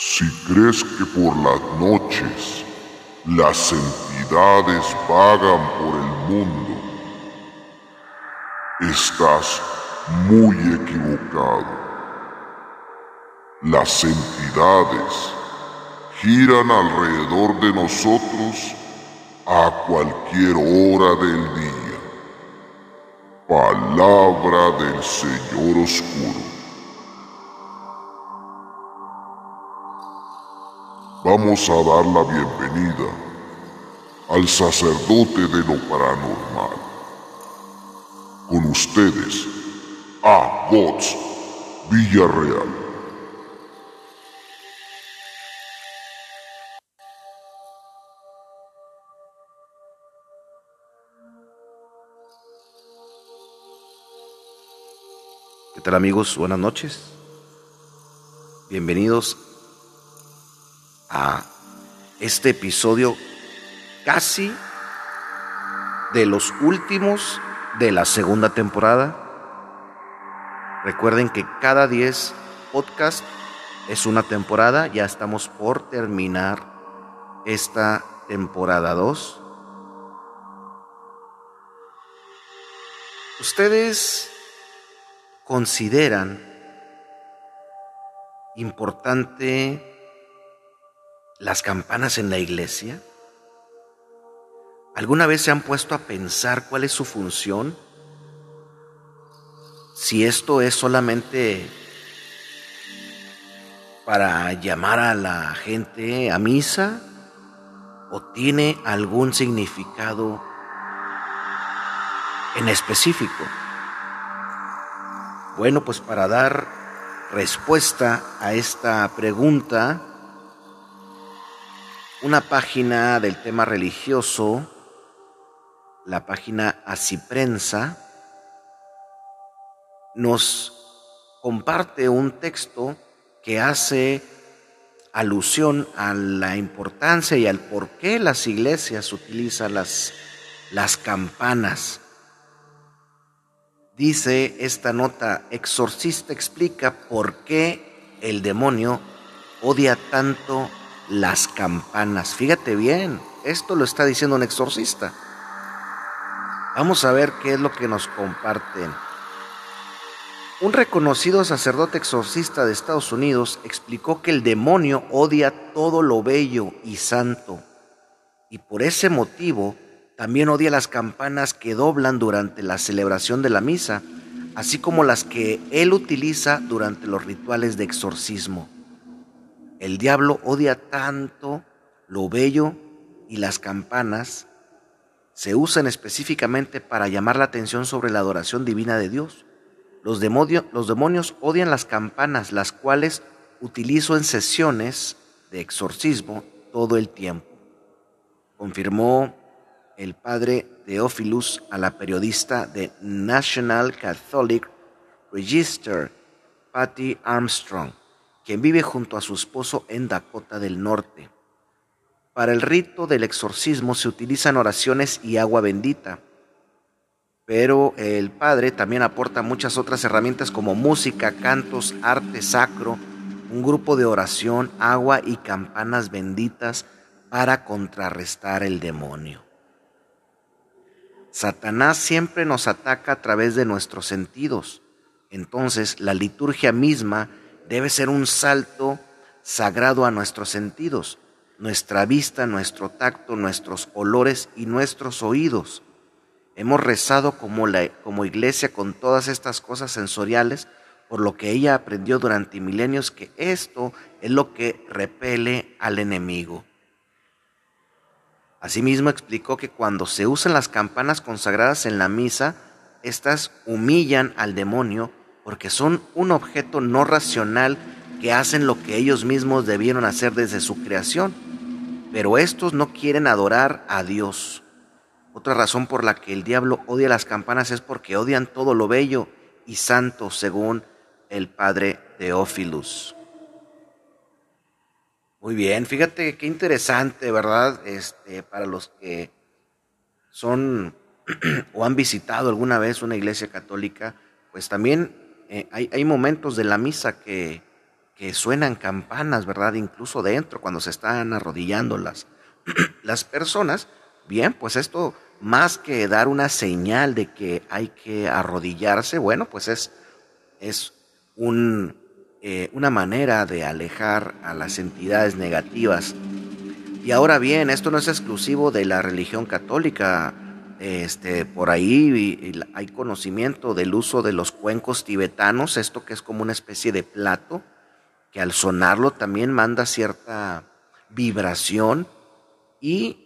Si crees que por las noches las entidades vagan por el mundo, estás muy equivocado. Las entidades giran alrededor de nosotros a cualquier hora del día. Palabra del Señor Oscuro. Vamos a dar la bienvenida al sacerdote de lo paranormal. Con ustedes, a Bots Villarreal. ¿Qué tal amigos? Buenas noches. Bienvenidos a este episodio casi de los últimos de la segunda temporada. Recuerden que cada 10 podcast es una temporada, ya estamos por terminar esta temporada 2. ¿Ustedes consideran importante las campanas en la iglesia? ¿Alguna vez se han puesto a pensar cuál es su función? Si esto es solamente para llamar a la gente a misa o tiene algún significado en específico. Bueno, pues para dar respuesta a esta pregunta, una página del tema religioso, la página Asiprensa, nos comparte un texto que hace alusión a la importancia y al por qué las iglesias utilizan las, las campanas. Dice esta nota, exorcista explica por qué el demonio odia tanto las campanas. Fíjate bien, esto lo está diciendo un exorcista. Vamos a ver qué es lo que nos comparten. Un reconocido sacerdote exorcista de Estados Unidos explicó que el demonio odia todo lo bello y santo y por ese motivo también odia las campanas que doblan durante la celebración de la misa, así como las que él utiliza durante los rituales de exorcismo. El diablo odia tanto lo bello y las campanas se usan específicamente para llamar la atención sobre la adoración divina de Dios. Los, demonios odian las campanas, las cuales utilizo en sesiones de exorcismo todo el tiempo, confirmó el padre Theophilus a la periodista de National Catholic Register, Patty Armstrong quien vive junto a su esposo en Dakota del Norte. Para el rito del exorcismo se utilizan oraciones y agua bendita, pero el Padre también aporta muchas otras herramientas como música, cantos, arte sacro, un grupo de oración, agua y campanas benditas para contrarrestar el demonio. Satanás siempre nos ataca a través de nuestros sentidos. Entonces la liturgia misma debe ser un salto sagrado a nuestros sentidos, nuestra vista, nuestro tacto, nuestros olores y nuestros oídos. Hemos rezado como, la, como iglesia con todas estas cosas sensoriales, por lo que ella aprendió durante milenios que esto es lo que repele al enemigo. Asimismo explicó que cuando se usan las campanas consagradas en la misa, éstas humillan al demonio porque son un objeto no racional que hacen lo que ellos mismos debieron hacer desde su creación. Pero estos no quieren adorar a Dios. Otra razón por la que el diablo odia las campanas es porque odian todo lo bello y santo, según el padre Teófilus. Muy bien, fíjate qué interesante, ¿verdad? Este, para los que son o han visitado alguna vez una iglesia católica, pues también eh, hay, momentos de la misa que, suenan campanas, ¿verdad? Incluso dentro, cuando se están arrodillando las, las personas. Bien, pues esto más que dar una señal de que hay que arrodillarse, bueno, pues es, es eh, una manera de alejar a las entidades negativas. Y ahora bien, esto no es exclusivo de la religión católica. Este, por ahí hay conocimiento del uso de los cuencos tibetanos, esto que es como una especie de plato, que al sonarlo también manda cierta vibración y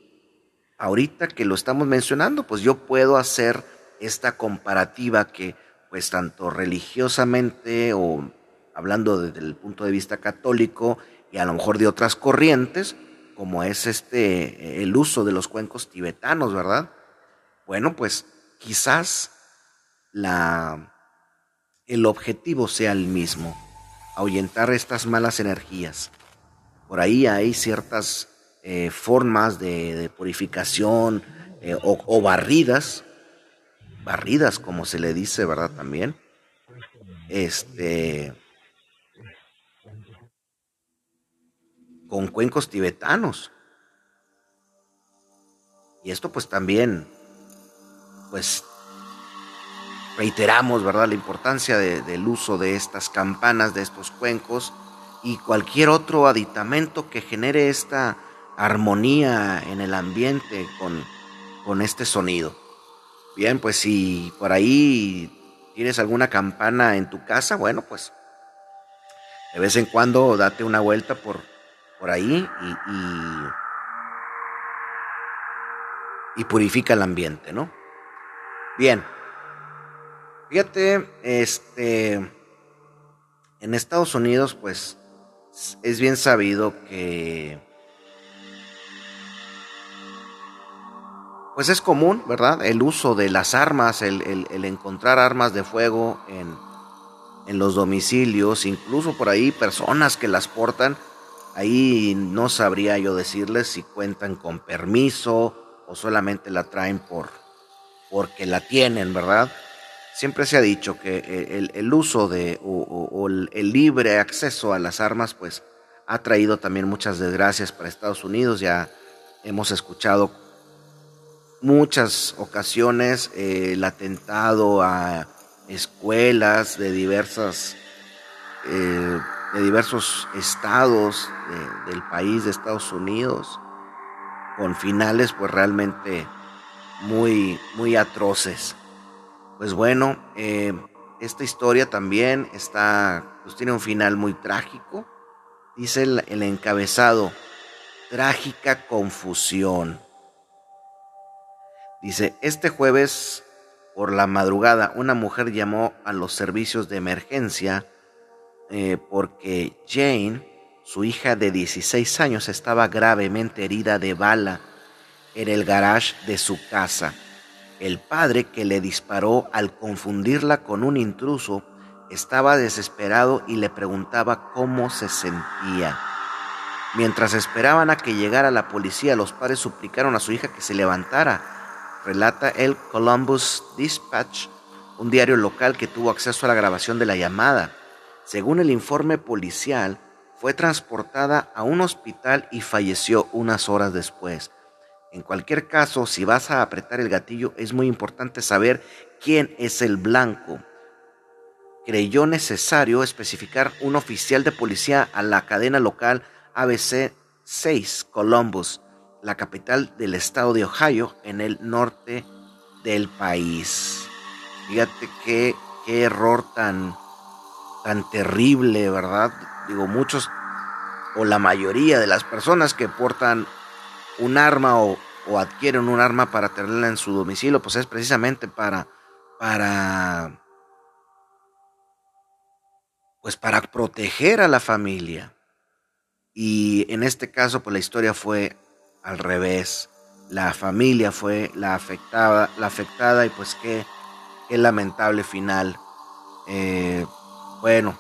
ahorita que lo estamos mencionando, pues yo puedo hacer esta comparativa que pues tanto religiosamente o hablando desde el punto de vista católico y a lo mejor de otras corrientes, como es este el uso de los cuencos tibetanos, ¿verdad? Bueno, pues quizás la el objetivo sea el mismo, ahuyentar estas malas energías. Por ahí hay ciertas eh, formas de, purificación eh, o, barridas, barridas como se le dice, ¿verdad? También. Este. Con cuencos tibetanos. Y esto pues también, pues reiteramos, ¿verdad? La importancia del uso de estas campanas, de estos cuencos y cualquier otro aditamento que genere esta armonía en el ambiente con, con este sonido. Bien, pues si por ahí tienes alguna campana en tu casa, bueno, pues de vez en cuando date una vuelta por, por ahí y, y, purifica el ambiente, ¿no? Bien. Fíjate, este, en Estados Unidos, pues es bien sabido que pues es común, ¿verdad? El uso de las armas, el, encontrar armas de fuego en, en, los domicilios, incluso por ahí personas que las portan, ahí no sabría yo decirles si cuentan con permiso o solamente la traen por porque la tienen, ¿verdad? Siempre se ha dicho que el, uso de o el libre acceso a las armas, pues ha traído también muchas desgracias para Estados Unidos. Ya hemos escuchado muchas ocasiones eh, el atentado a escuelas de diversas eh, de diversos estados del país de Estados Unidos con finales pues realmente muy muy atroces. Pues bueno eh, esta historia también está pues tiene un final muy trágico. Dice el encabezado trágica confusión Dice, este jueves por la madrugada una mujer llamó a los servicios de emergencia eh, porque Jane, su hija de 16 años, estaba gravemente herida de bala en el garage de su casa. El padre que le disparó al confundirla con un intruso estaba desesperado y le preguntaba cómo se sentía. Mientras esperaban a que llegara la policía, los padres suplicaron a su hija que se levantara relata el Columbus Dispatch, un diario local que tuvo acceso a la grabación de la llamada. Según el informe policial, fue transportada a un hospital y falleció unas horas después. En cualquier caso, si vas a apretar el gatillo, es muy importante saber quién es el blanco. Creyó necesario especificar un oficial de policía a la cadena local ABC 6 Columbus la capital del estado de Ohio, en el norte del país. Fíjate qué, qué error tan, tan terrible, ¿verdad? Digo, muchos o la mayoría de las personas que portan un arma o, adquieren un arma para tenerla en su domicilio, pues es precisamente para, para, pues para proteger a la familia. Y en este caso, pues la historia fue al revés. La familia fue la afectada, la afectada y pues qué, qué lamentable final. Eh, bueno,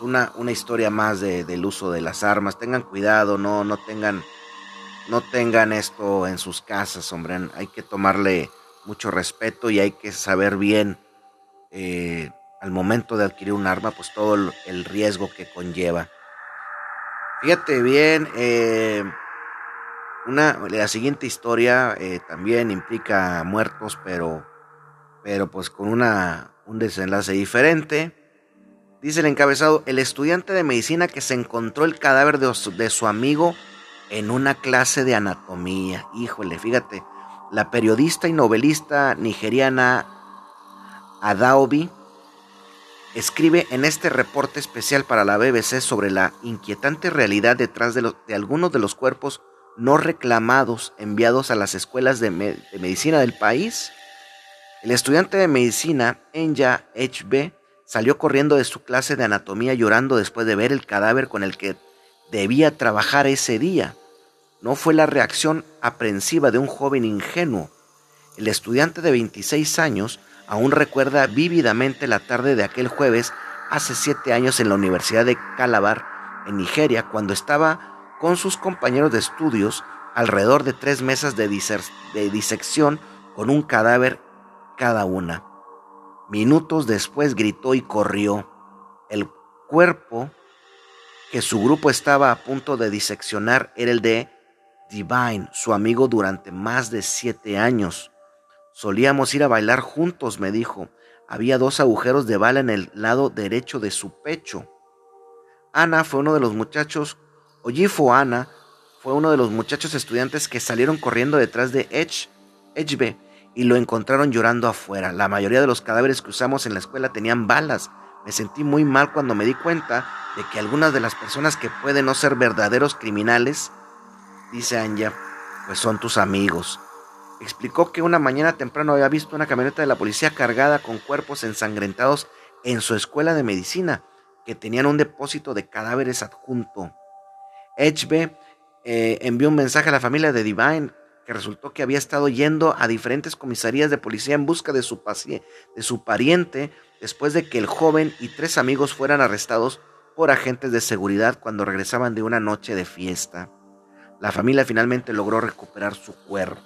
una, una historia más del uso de las armas. Tengan cuidado, no, no tengan, no tengan esto en sus casas, hombre. Hay que tomarle mucho respeto y hay que saber bien eh, al momento de adquirir un arma, pues todo el riesgo que conlleva. Fíjate bien, eh, una, la siguiente historia eh, también implica muertos, pero, pero pues con una, un desenlace diferente. Dice el encabezado, el estudiante de medicina que se encontró el cadáver de de su amigo en una clase de anatomía. Híjole, fíjate, la periodista y novelista nigeriana Adaobi escribe en este reporte especial para la BBC sobre la inquietante realidad detrás de, algunos de los cuerpos no reclamados enviados a las escuelas de, medicina del país. El estudiante de medicina, Enya HB, salió corriendo de su clase de anatomía llorando después de ver el cadáver con el que debía trabajar ese día. No fue la reacción aprensiva de un joven ingenuo. El estudiante de 26 años Aún recuerda vívidamente la tarde de aquel jueves hace siete años en la Universidad de Calabar, en Nigeria, cuando estaba con sus compañeros de estudios alrededor de tres mesas de, de disección con un cadáver cada una. Minutos después gritó y corrió. El cuerpo que su grupo estaba a punto de diseccionar era el de Divine, su amigo durante más de siete años. Solíamos ir a bailar juntos, me dijo. Había dos agujeros de bala en el lado derecho de su pecho. Ana fue uno de los muchachos, Ojifo Ana fue uno de los muchachos estudiantes que salieron corriendo detrás de Edge, Edgebe y lo encontraron llorando afuera. La mayoría de los cadáveres que usamos en la escuela tenían balas. Me sentí muy mal cuando me di cuenta de que algunas de las personas que pueden no ser verdaderos criminales, dice Anja, pues son tus amigos explicó que una mañana temprano había visto una camioneta de la policía cargada con cuerpos ensangrentados en su escuela de medicina, que tenían un depósito de cadáveres adjunto. HB eh, envió un mensaje a la familia de Divine, que resultó que había estado yendo a diferentes comisarías de policía en busca de su, de su pariente después de que el joven y tres amigos fueran arrestados por agentes de seguridad cuando regresaban de una noche de fiesta. La familia finalmente logró recuperar su cuerpo.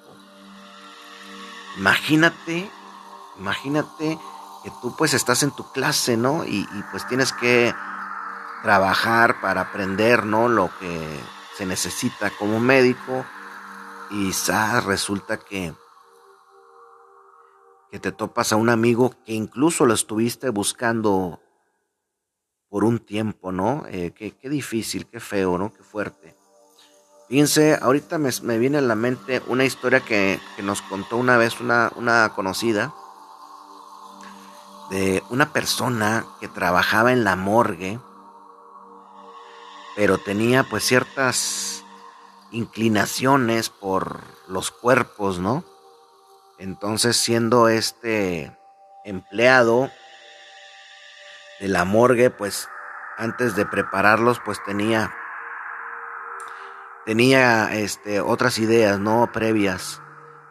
Imagínate, imagínate que tú pues estás en tu clase, ¿no? Y, pues tienes que trabajar para aprender, ¿no? Lo que se necesita como médico. Y quizás resulta que, que te topas a un amigo que incluso lo estuviste buscando por un tiempo, ¿no? Eh, qué, qué difícil, qué feo, ¿no? Qué fuerte. Fíjense, ahorita me, viene a la mente una historia que, nos contó una vez una, una conocida de una persona que trabajaba en la morgue, pero tenía pues ciertas inclinaciones por los cuerpos, ¿no? Entonces siendo este empleado de la morgue, pues antes de prepararlos, pues tenía tenía este, otras ideas, ¿no? Previas.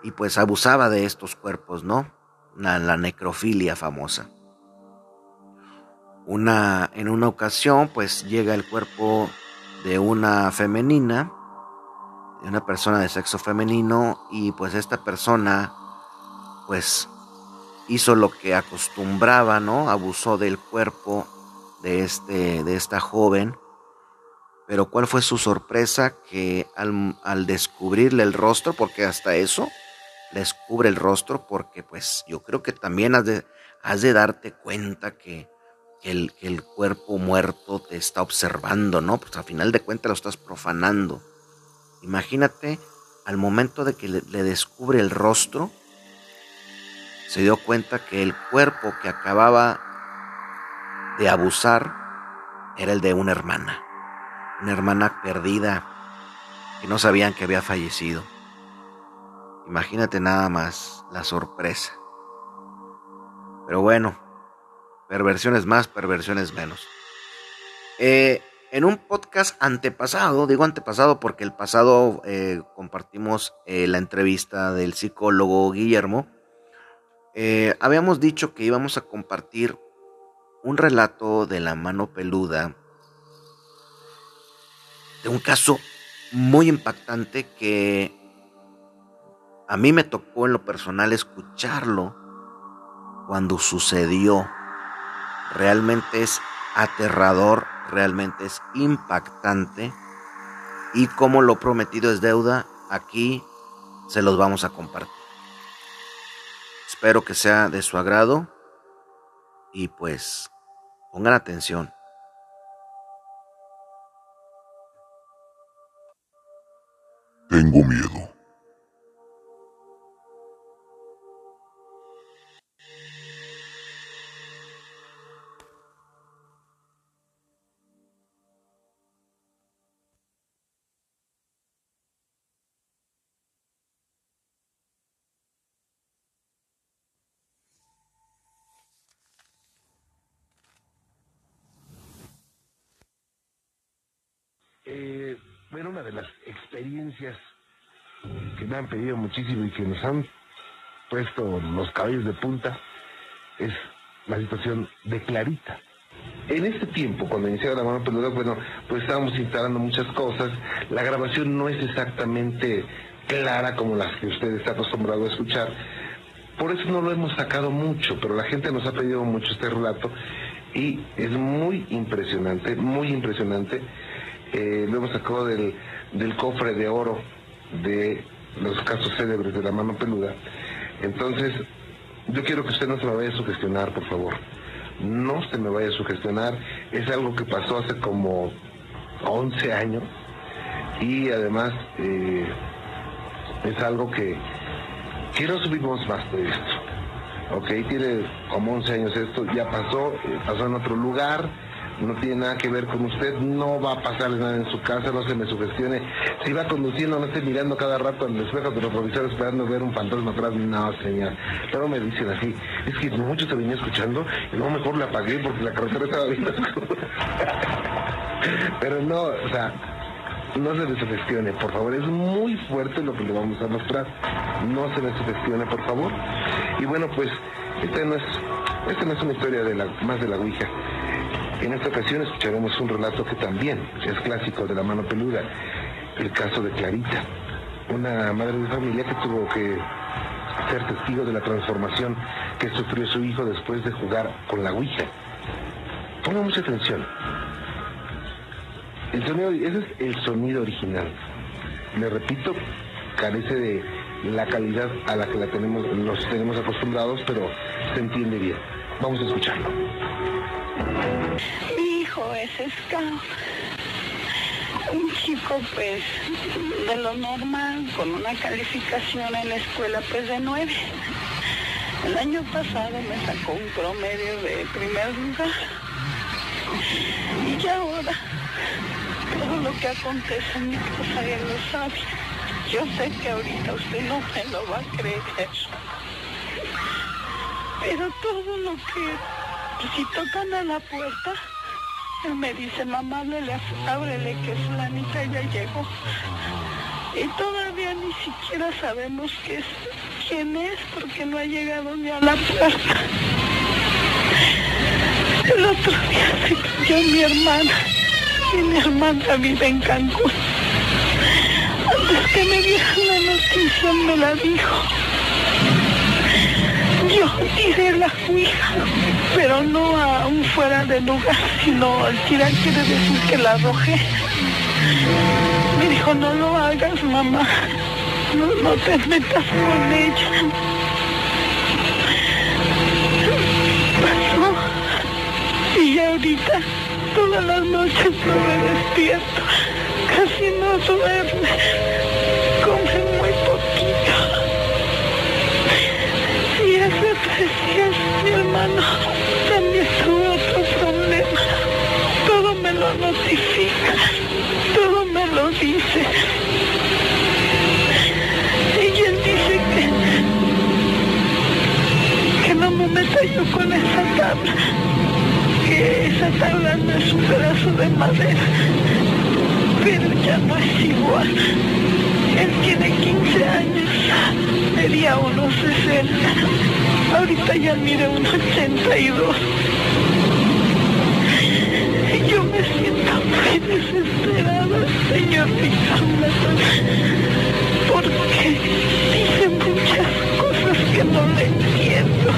Y pues abusaba de estos cuerpos, ¿no? La, la necrofilia famosa. Una, en una ocasión, pues llega el cuerpo de una femenina, de una persona de sexo femenino, y pues esta persona, pues hizo lo que acostumbraba, ¿no? Abusó del cuerpo de, este, de esta joven pero ¿cuál fue su sorpresa? Que al, descubrirle el rostro, porque hasta eso descubre el rostro, porque pues yo creo que también has de, has de darte cuenta que, el, el, cuerpo muerto te está observando, ¿no? Pues al final de cuentas lo estás profanando. Imagínate al momento de que le descubre el rostro, se dio cuenta que el cuerpo que acababa de abusar era el de una hermana una hermana perdida que no sabían que había fallecido. Imagínate nada más la sorpresa. Pero bueno, perversiones más, perversiones menos. Eh, en un podcast antepasado, digo antepasado porque el pasado eh, compartimos eh, la entrevista del psicólogo Guillermo, habíamos dicho que íbamos a compartir un relato de la mano peluda de un caso muy impactante que a mí me tocó en lo personal escucharlo cuando sucedió. Realmente es aterrador, realmente es impactante Y como lo prometido es deuda, aquí se los vamos a compartir. Espero que sea de su agrado y pues pongan atención. Tengo miedo. Que me han pedido muchísimo y que nos han puesto los cabellos de punta es la situación de Clarita. En este tiempo, cuando iniciaba la mano peluda, bueno, pues estábamos instalando muchas cosas. La grabación no es exactamente clara como las que usted está acostumbrado a escuchar. Por eso no lo hemos sacado mucho, pero la gente nos ha pedido mucho este relato y es muy impresionante, muy impresionante. Eh, lo hemos sacado del, del cofre de oro de los casos célebres de la mano peluda. Entonces, yo quiero que usted no se me vaya a sugestionar, por favor. No se me vaya a sugestionar. Es algo que pasó hace como 11 años y además eh, es algo que, no subimos más de esto. Ok, tiene como 11 años esto, ya pasó, eh, pasó en otro lugar no tiene nada que ver con usted, no va a pasarle nada en su casa, no se me sugestione. Si va conduciendo, no esté mirando cada rato al espejo de los retrovisor esperando ver un fantasma atrás, no, señor. Pero me dicen así, es que mucho se venía escuchando y no mejor le apagué porque la carretera estaba bien Pero no, o sea, no se me sugestione, por favor. Es muy fuerte lo que le vamos a mostrar. No se me sugestione, por favor. Y bueno, pues, esta no es, esta no es una historia de la, más de la Ouija. En esta ocasión escucharemos un relato que también es clásico de la mano peluda, el caso de Clarita, una madre de familia que tuvo que ser testigo de la transformación que sufrió su hijo después de jugar con la Ouija. Ponga mucha atención. El sonido, ese es el sonido original. Le repito, carece de la calidad a la que la tenemos, nos tenemos acostumbrados, pero se entiende bien. Vamos a escucharlo. Mi hijo es scout. Un chico pues de lo normal, con una calificación en la escuela pues de nueve. El año pasado me sacó un promedio de primer lugar. Y ahora, todo lo que acontece mi casa él lo sabe. Yo sé que ahorita usted no me lo va a creer. Pero todo lo que si tocan a la puerta, él me dice, mamá, le ábrele que fulanita ya llegó. Y todavía ni siquiera sabemos quién es porque no ha llegado ni a la puerta. El otro día se cayó mi hermana y mi hermana vive en Cancún. Antes que me dieran la noticia me la dijo. Yo la pero no aún fuera de lugar, sino al tirar quiere decir que la arrojé. Me dijo, no lo hagas, mamá. No, te metas con ella. Pasó. Y ahorita, todas las noches no me despierto. Casi no duerme. Eso decías, mi hermano, también tuvo otro problema. Todo me lo notifica, todo me lo dice. Y él dice que, que no me meta yo con esa tabla, que esa tabla no es un pedazo de madera, pero ya no es igual. Él tiene 15 años, medía unos 60. Ahorita ya mide unos 82. Y yo me siento muy desesperada, señor Ricardo, porque dice muchas cosas que no le entiendo.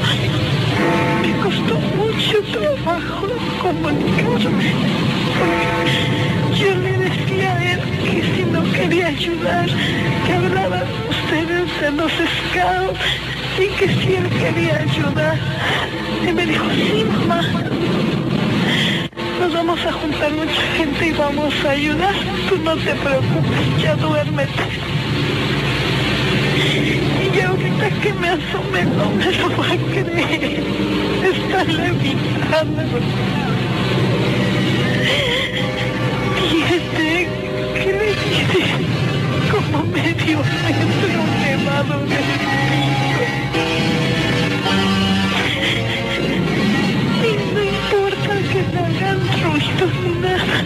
Me costó mucho trabajo comunicarme. Yo le decía a él que si no quería ayudar, que hablaban ustedes de los scouts y que si él quería ayudar. Y me dijo, sí, mamá. Nos vamos a juntar mucha gente y vamos a ayudar. Tú no te preocupes, ya duérmete. Y ahorita que me asomé no me lo va a creer. Está levitando. Y este, ¿qué le dice? Como medio metro Y no importa que me hagan ruido ni nada.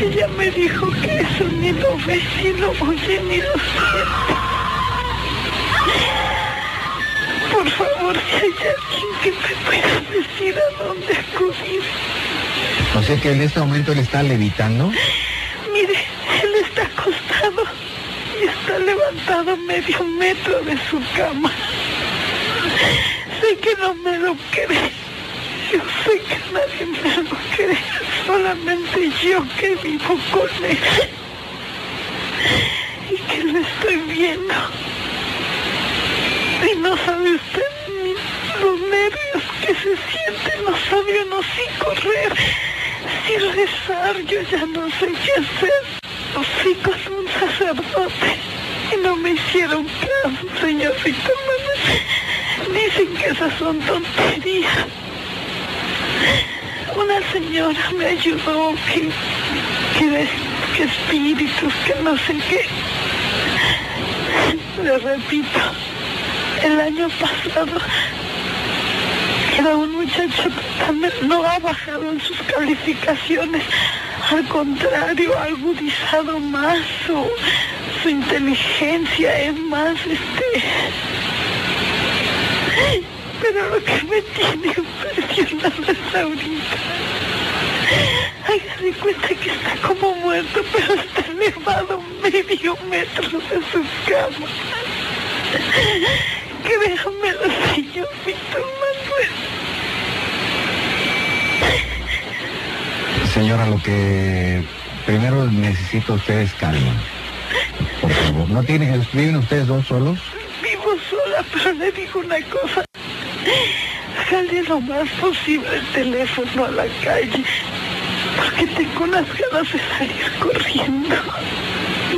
Ella me dijo que eso ni lo ve, ni lo oye, ni lo siente. Por favor, si hay alguien que me pueda decir a dónde acudir. O sea que en este momento él está levitando. Mire, él está acostado está levantado medio metro de su cama. Sé que no me lo cree. Yo sé que nadie me lo cree. Solamente yo que vivo con él. Y que lo estoy viendo. Y no sabe usted ni los nervios que se sienten. No sabe uno si correr, si rezar. Yo ya no sé qué hacer. Los hijos de un sacerdote. No me hicieron caso, señor Víctor Manuel. Dicen que esas son tonterías. Una señora me ayudó que, que, que espíritus, que no sé qué. Le repito, el año pasado era un muchacho que también no ha bajado en sus calificaciones. Al contrario, ha agudizado más su, inteligencia, es más, este... Pero lo que me tiene impresionado es ahorita. Haga de cuenta que está como muerto, pero está elevado medio metro de su cama. Créamelo, señor Víctor Manuel. Señora, lo que primero necesito ustedes calma. Por favor. ¿No tienen, viven ustedes dos solos? Vivo sola, pero le digo una cosa. Sale lo más posible el teléfono a la calle. Porque tengo unas ganas de salir corriendo.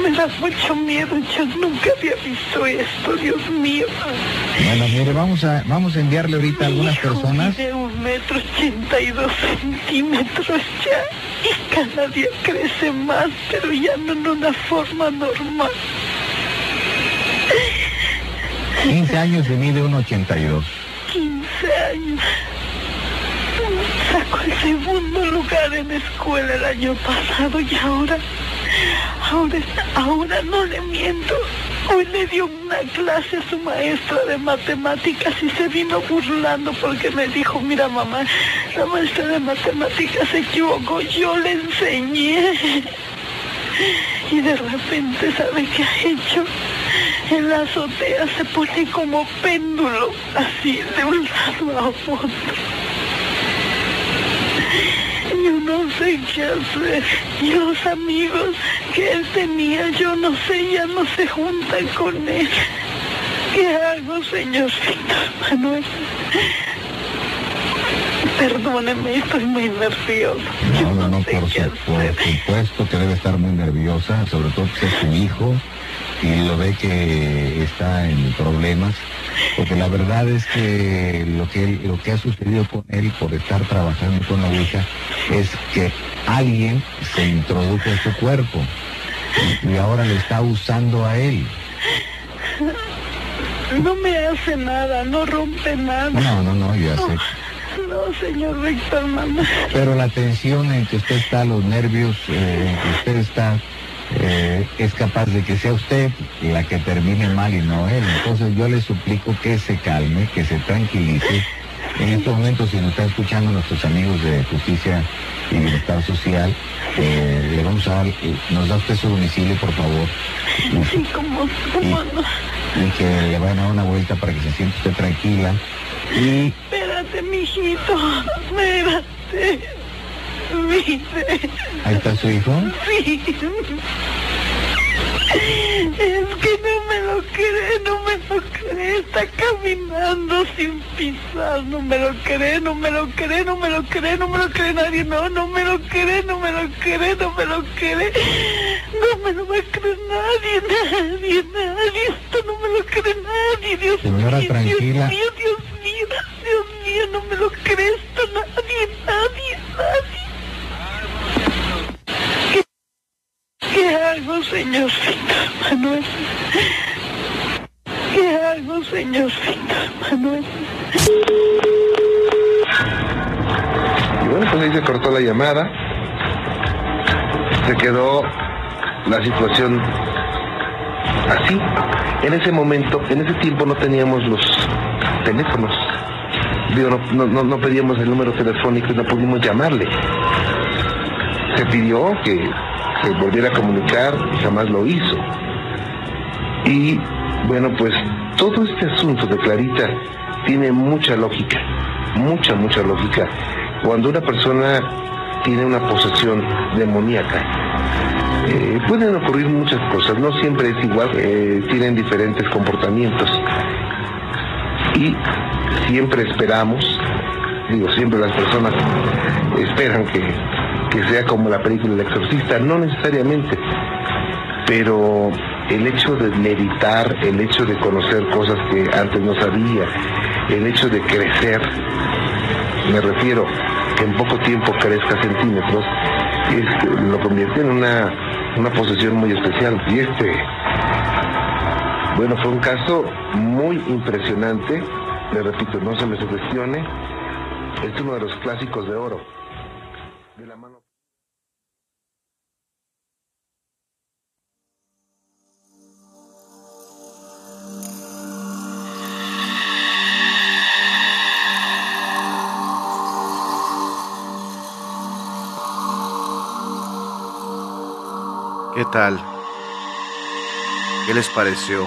Me da mucho miedo. Yo nunca había visto esto, Dios mío. Bueno, mire, vamos a, vamos a enviarle ahorita a algunas hijo personas. mide un metro ochenta y dos centímetros ya. Y cada día crece más, pero ya no en una forma normal. 15 años y mide 1,82. 15 años. Sacó el segundo lugar en escuela el año pasado y ahora, ahora, ahora no le miento. Hoy le dio una clase a su maestra de matemáticas y se vino burlando porque me dijo, mira mamá, la maestra de matemáticas se equivocó, yo le enseñé. Y de repente, ¿sabe qué ha hecho? En la azotea se pone como péndulo, así, de un lado a otro. Yo no sé qué hacer. Y los amigos que él tenía, yo no sé, ya no se juntan con él. ¿Qué hago, señor Víctor Manuel? Perdóneme, estoy muy nervioso. Yo No, no, no, sé por, su- por supuesto que debe estar muy nerviosa, sobre todo que es su hijo y lo ve que está en problemas, porque la verdad es que lo que, lo que ha sucedido con él por estar trabajando con la Ouija es que alguien se introdujo en su cuerpo y ahora le está usando a él. No me hace nada, no rompe nada. No, no, no, ya sé. No, señor Víctor Manuel. Pero la tensión en que usted está, los nervios eh, en que usted está, eh, es capaz de que sea usted la que termine mal y no él. Entonces yo le suplico que se calme, que se tranquilice. En estos momentos, si nos están escuchando nuestros amigos de Justicia y Bienestar Social, eh, le vamos a dar, eh, nos da usted su domicilio, por favor, Sí, como, como no. y que le vayan a dar una vuelta para que se sienta usted tranquila. Y Espérate, mijito, espérate. Ahí está su hijo. Sí. Es que no me lo cree, no me lo cree, está caminando sin pisar, no me lo cree, no me lo cree, no me lo cree, no me lo cree nadie, no, no me lo cree, no me lo cree, no me lo cree, no me lo va a creer nadie, nadie, nadie, esto no me lo cree nadie, Dios Señora, mío, tranquila. Dios mío, Dios mío, Dios mío, no me lo cree esto nadie, nadie, nadie. ¿Qué hago, señorcito Manuel? ¿Qué hago, señorcito Manuel? Y bueno, pues ahí se cortó la llamada. Se quedó la situación así. En ese momento, en ese tiempo no teníamos los teléfonos. Digo, no, no, no pedíamos el número telefónico y no pudimos llamarle. Se pidió que se volviera a comunicar jamás lo hizo. Y bueno, pues todo este asunto de Clarita tiene mucha lógica, mucha, mucha lógica. Cuando una persona tiene una posesión demoníaca, eh, pueden ocurrir muchas cosas, no siempre es igual, eh, tienen diferentes comportamientos. Y siempre esperamos, digo, siempre las personas esperan que, que sea como la película El Exorcista, no necesariamente, pero el hecho de meditar, el hecho de conocer cosas que antes no sabía, el hecho de crecer, me refiero que en poco tiempo crezca centímetros, es- lo convierte en una, una posesión muy especial. Y este, bueno, fue un caso muy impresionante, le repito, no se me sugestione, es uno de los clásicos de oro. De la mano. ¿Qué tal? ¿Qué les pareció?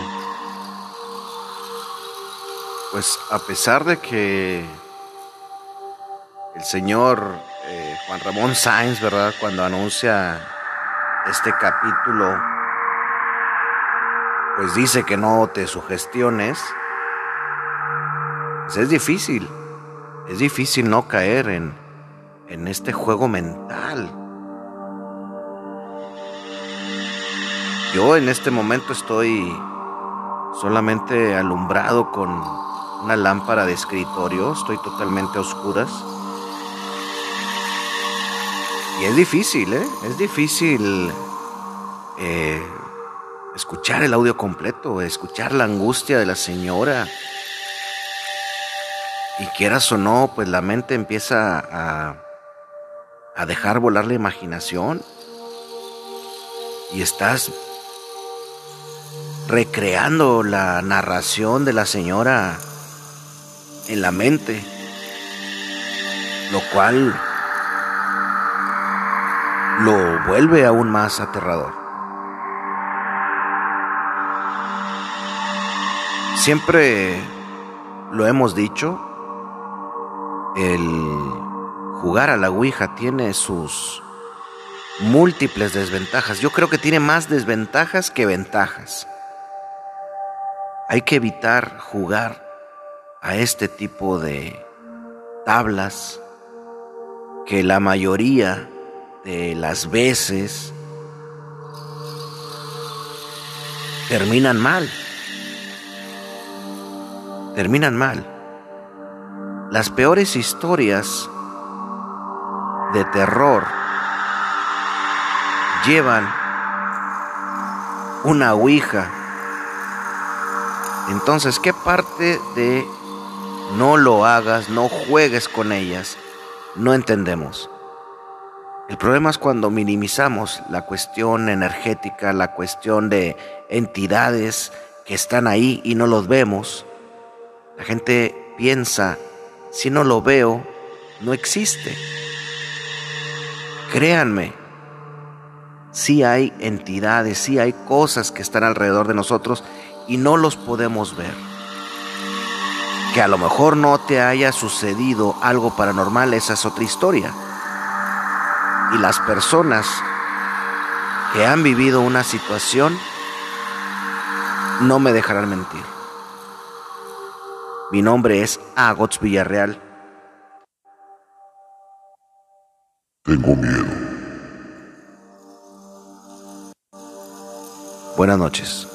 Pues a pesar de que el señor eh, Juan Ramón Sáenz, ¿verdad? Cuando anuncia este capítulo, pues dice que no te sugestiones, pues es difícil, es difícil no caer en, en este juego mental. Yo en este momento estoy solamente alumbrado con una lámpara de escritorio, estoy totalmente a oscuras. Y es difícil, ¿eh? Es difícil eh, escuchar el audio completo, escuchar la angustia de la señora. Y quieras o no, pues la mente empieza a, a dejar volar la imaginación. Y estás recreando la narración de la señora en la mente, lo cual lo vuelve aún más aterrador. Siempre lo hemos dicho, el jugar a la Ouija tiene sus múltiples desventajas. Yo creo que tiene más desventajas que ventajas. Hay que evitar jugar a este tipo de tablas que la mayoría de las veces terminan mal. Terminan mal. Las peores historias de terror llevan una ouija. Entonces, ¿qué parte de no lo hagas, no juegues con ellas? No entendemos. El problema es cuando minimizamos la cuestión energética, la cuestión de entidades que están ahí y no los vemos. La gente piensa, si no lo veo, no existe. Créanme, sí hay entidades, sí hay cosas que están alrededor de nosotros y no los podemos ver. Que a lo mejor no te haya sucedido algo paranormal, esa es otra historia. Y las personas que han vivido una situación no me dejarán mentir. Mi nombre es Agots Villarreal. Tengo miedo. Buenas noches.